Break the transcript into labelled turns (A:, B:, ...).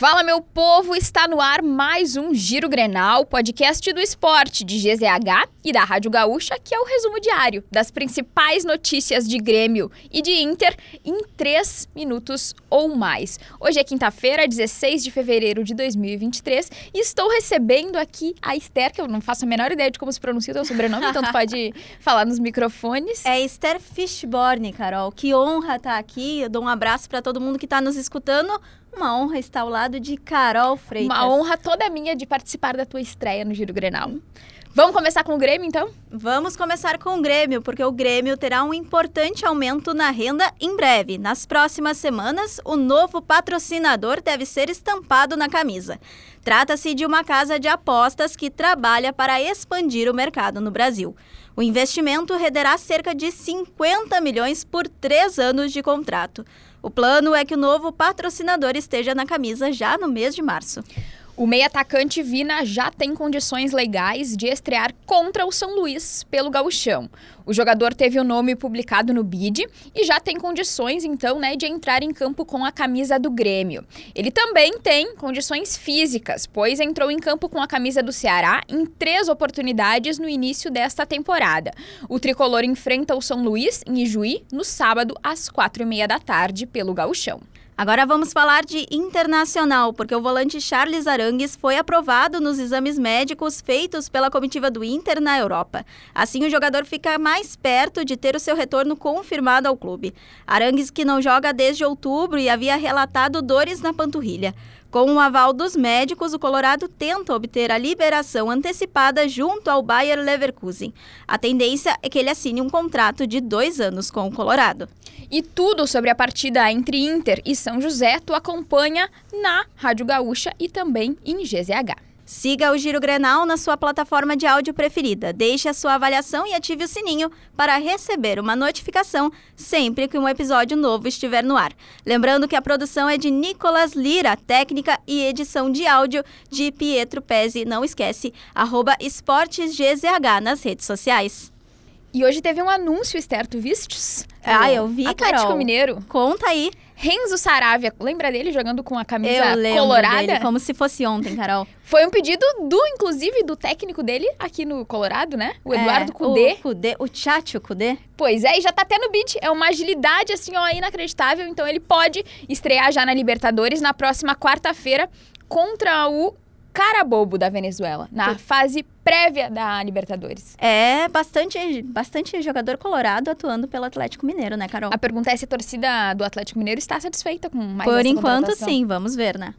A: Fala, meu povo! Está no ar mais um Giro Grenal, podcast do esporte de GZH e da Rádio Gaúcha, que é o resumo diário das principais notícias de Grêmio e de Inter em três minutos ou mais. Hoje é quinta-feira, 16 de fevereiro de 2023, e estou recebendo aqui a Esther, que eu não faço a menor ideia de como se pronuncia o teu sobrenome, então tu pode falar nos microfones.
B: É Esther Fishborn, Carol. Que honra estar aqui. Eu dou um abraço para todo mundo que está nos escutando. Uma honra estar ao lado de Carol Freitas.
A: Uma honra toda minha de participar da tua estreia no Giro Grenal. Vamos começar com o Grêmio, então?
B: Vamos começar com o Grêmio, porque o Grêmio terá um importante aumento na renda em breve. Nas próximas semanas, o novo patrocinador deve ser estampado na camisa. Trata-se de uma casa de apostas que trabalha para expandir o mercado no Brasil. O investimento renderá cerca de 50 milhões por três anos de contrato. O plano é que o novo patrocinador esteja na camisa já no mês de março.
A: O meio atacante Vina já tem condições legais de estrear contra o São Luís pelo Gauchão. O jogador teve o nome publicado no BID e já tem condições, então, né, de entrar em campo com a camisa do Grêmio. Ele também tem condições físicas, pois entrou em campo com a camisa do Ceará em três oportunidades no início desta temporada. O tricolor enfrenta o São Luís em Ijuí no sábado às quatro e meia da tarde pelo Gauchão.
B: Agora vamos falar de internacional, porque o volante Charles Arangues foi aprovado nos exames médicos feitos pela comitiva do Inter na Europa. Assim, o jogador fica mais perto de ter o seu retorno confirmado ao clube. Arangues, que não joga desde outubro e havia relatado dores na panturrilha. Com o aval dos médicos, o Colorado tenta obter a liberação antecipada junto ao Bayer Leverkusen. A tendência é que ele assine um contrato de dois anos com o Colorado.
A: E tudo sobre a partida entre Inter e São José tu acompanha na Rádio Gaúcha e também em GZH.
B: Siga o Giro Grenal na sua plataforma de áudio preferida. Deixe a sua avaliação e ative o sininho para receber uma notificação sempre que um episódio novo estiver no ar. Lembrando que a produção é de Nicolas Lira, técnica e edição de áudio de Pietro Pezzi. Não esquece, arroba esportesgzh nas redes sociais.
A: E hoje teve um anúncio, Esther, tu vistes?
B: Ah, eu vi,
A: Atlético
B: Carol.
A: Mineiro.
B: Conta aí.
A: Renzo Saravia, lembra dele jogando com a camisa
B: Eu
A: colorada?
B: dele, como se fosse ontem, Carol.
A: Foi um pedido do, inclusive, do técnico dele aqui no Colorado, né? O Eduardo
B: é,
A: Cudê.
B: O Cudê, o Tchatcho Cudê.
A: Pois é, e já tá até no beat. É uma agilidade, assim, ó, inacreditável. Então ele pode estrear já na Libertadores na próxima quarta-feira contra o Carabobo da Venezuela, na fase prévia da Libertadores.
B: É bastante, bastante jogador colorado atuando pelo Atlético Mineiro, né, Carol?
A: A pergunta é se a torcida do Atlético Mineiro está satisfeita com mais
B: Por enquanto, sim. Vamos ver, né?